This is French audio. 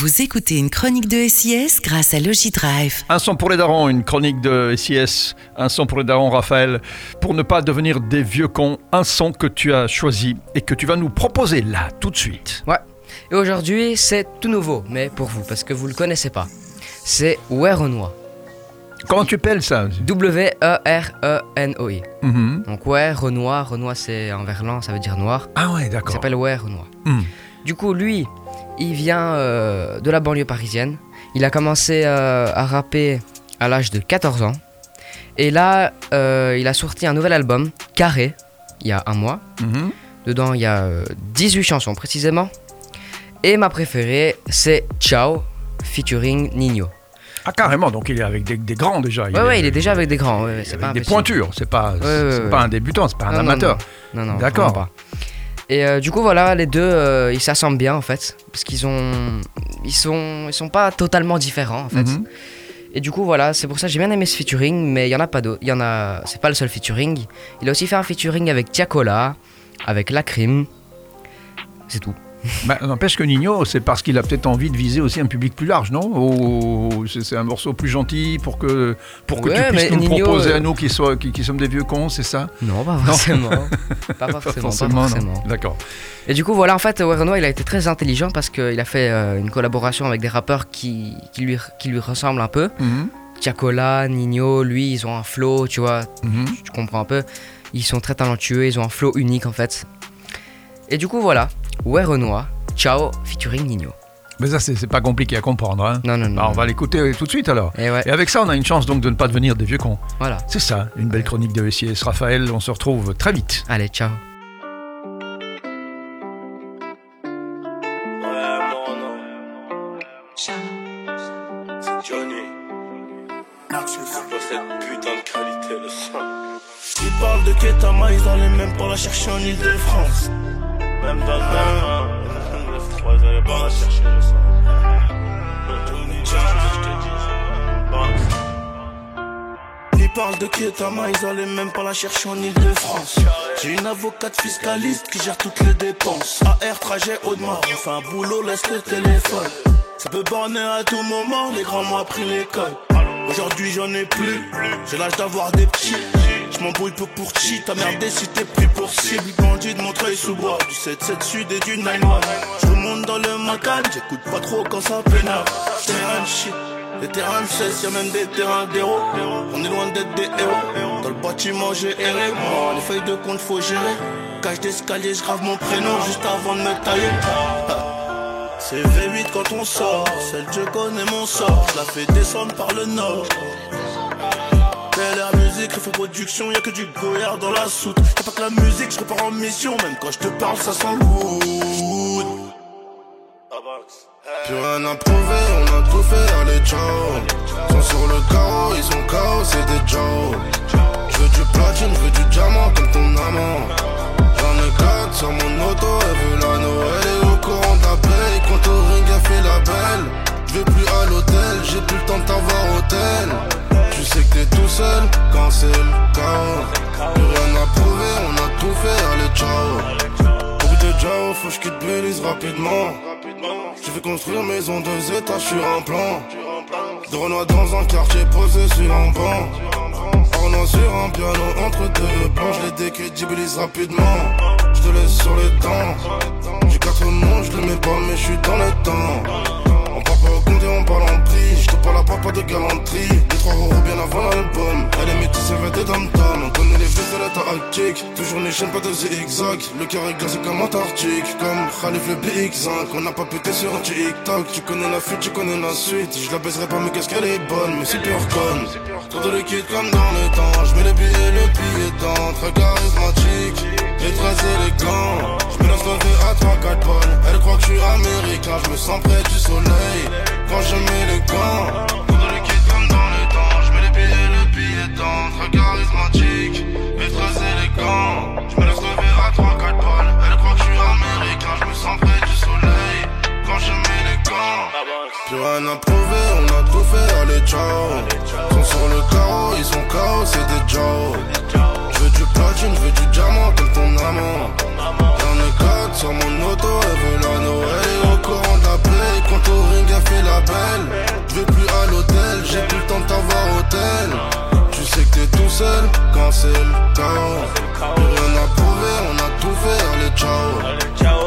Vous écoutez une chronique de SIS grâce à Logidrive. Un son pour les darons, une chronique de SIS, un son pour les darons, Raphaël. Pour ne pas devenir des vieux cons, un son que tu as choisi et que tu vas nous proposer là, tout de suite. Ouais. Et aujourd'hui, c'est tout nouveau, mais pour vous, parce que vous le connaissez pas. C'est Renoir. Comment tu appelles ça? W-E-R-E-N-O-I. Mhm. Donc Ouais Renoir, Renoir c'est en verlan, ça veut dire noir. Ah ouais, Il d'accord. s'appelle Ouais Renoir. Mhm. Du coup, lui, il vient euh, de la banlieue parisienne. Il a commencé euh, à rapper à l'âge de 14 ans. Et là, euh, il a sorti un nouvel album, Carré, il y a un mois. Mhm. Dedans, il y a euh, 18 chansons précisément. Et ma préférée, c'est Ciao, featuring Nino. Ah carrément, donc il est avec des, des grands déjà. Ouais, ouais, il est déjà avec des grands. ouais, ouais, c'est avec pas des pointures, c'est pas, c'est- pas un débutant, c'est pas un Non, non, amateur. Non, non, D'accord. pas. Et euh, du coup, voilà, les deux, euh, ils s'assemblent bien en fait. Parce qu'ils ont. Ils sont, ils sont pas totalement différents en fait. Mhm. Et du coup, voilà, c'est pour ça que j'ai bien aimé ce featuring, mais il y en a pas d'autres. Il y en a. C'est pas le seul featuring. Il a aussi fait un featuring avec Tiakola, avec Lacrim. C'est tout. Bah, N'empêche que Nino, c'est parce qu'il a peut-être envie de viser aussi un public plus large, non Ou c'est un morceau plus gentil pour que, pour que Ouais, tu puisses nous Nino, proposer euh, à nous qui, qui, qui sommes des vieux cons, c'est ça Non, pas forcément. pas forcément. pas non. forcément. D'accord. Et du coup, voilà, en fait, Renoir, il a été très intelligent parce qu'il a fait euh, une collaboration avec des rappeurs qui, qui, lui, qui lui ressemblent un peu. Mhm. Tiakola, Nino, lui, ils ont un flow, tu vois, Mhm. tu comprends un peu. Ils sont très talentueux, ils ont un flow unique en fait. Et du coup, voilà, Ouais Renoir, Ciao, featuring Nino. Mais ça, c'est pas compliqué à comprendre. Hein Non, non, non. Ah, on va l'écouter tout de suite alors. Et ouais, Et avec ça, on a une chance donc de ne pas devenir des vieux cons. voilà. C'est ça, une belle chronique de SIS. Raphaël, on se retrouve très vite. Allez, ciao. Johnny. C'est pas cette putain de qualité, le son. Ils parlent de Ketama, ils allaient même pas la chercher en Ile-de-France. Même dans le même. Le 3, ils pas chercher, le. Box. Ils de Ketama, ils allaient même pas la chercher en Ile-de-France. J'ai une avocate fiscaliste qui gère toutes les dépenses. AR, trajet, Audemars, on fait un boulot, laisse le téléphone. Ça peut borner à tout moment, les grands m'ont appris l'école. Aujourd'hui j'en ai plus, j'ai l'âge d'avoir des petits. Je m'embrouille peu pour chi, t'as merdé si t'es pris pour cible. Bandit de Montreuil sous bois, du 7-7 sud et du 9-1. Je remonte dans le macan, j'écoute pas trop quand ça pénale. Terrain shit. Les terrains de 16, y'a même des terrains d'héros. On est loin d'être des héros. Dans le bâtiment, j'ai erré. Les feuilles de compte, faut gérer. Cage d'escalier, je grave mon prénom juste avant de me tailler. C'est V8 quand on sort. Celle je connais mon sort. Je la fais descendre par le nord. Musique, refait production, y'a que du goyard dans la soute. Y'a pas que la musique, je repars en mission. Même quand je te parle, ça sent wood. Plus rien à prouver, on a tout fait, allez ciao Sont sur le carreau, ils sont chaos, c'est des Joe Je veux du platine, je veux du rapidement je vais construire maison deux étages sur un plan. De Renoir dans un quartier posé sur un banc. Ornant sur un piano entre deux plans. Je les décrédibilise rapidement. Je te laisse sur les temps. J'ai quatre noms, je les mets pas, mais je suis dans le temps. On parle en prix. Je te parle à papa de galanterie. Les trois euros bien avant l'album. Elle est métisse avec des dom On connaît les vis de la tactique. Toujours les chaînes, pas de zigzag. Le est glacé comme Antarctique. Comme Khalif le BX5. On n'a pas pété sur un TikTok. Tu connais la fuite, tu connais la suite. Je la baiserai pas, mais qu'est-ce qu'elle est bonne. Mais super conne. Trop de liquide comme dans le temps. Je mets le billet, le billet dans. Très charismatique. Et très élégant. Lever à 3-4 balles. Elle croit que je suis américain. Je me sens près du soleil. Quand je mets les gants. Trop de liquide comme dans le temps. Je mets les billets, le billet dans. Très charismatique. Et très élégant. Je me laisse lever à 3-4 balles. Elle croit que je suis américain. Je me sens près du soleil. Quand je mets les gants. Plus rien à prouver, on a tout fait, allez ciao Sont sur le carreau, ils sont chaos, c'est des Joe Je veux du platine, je veux du Tu sais que t'es tout seul quand c'est le chaos. Rien à on a tout fait, allez ciao.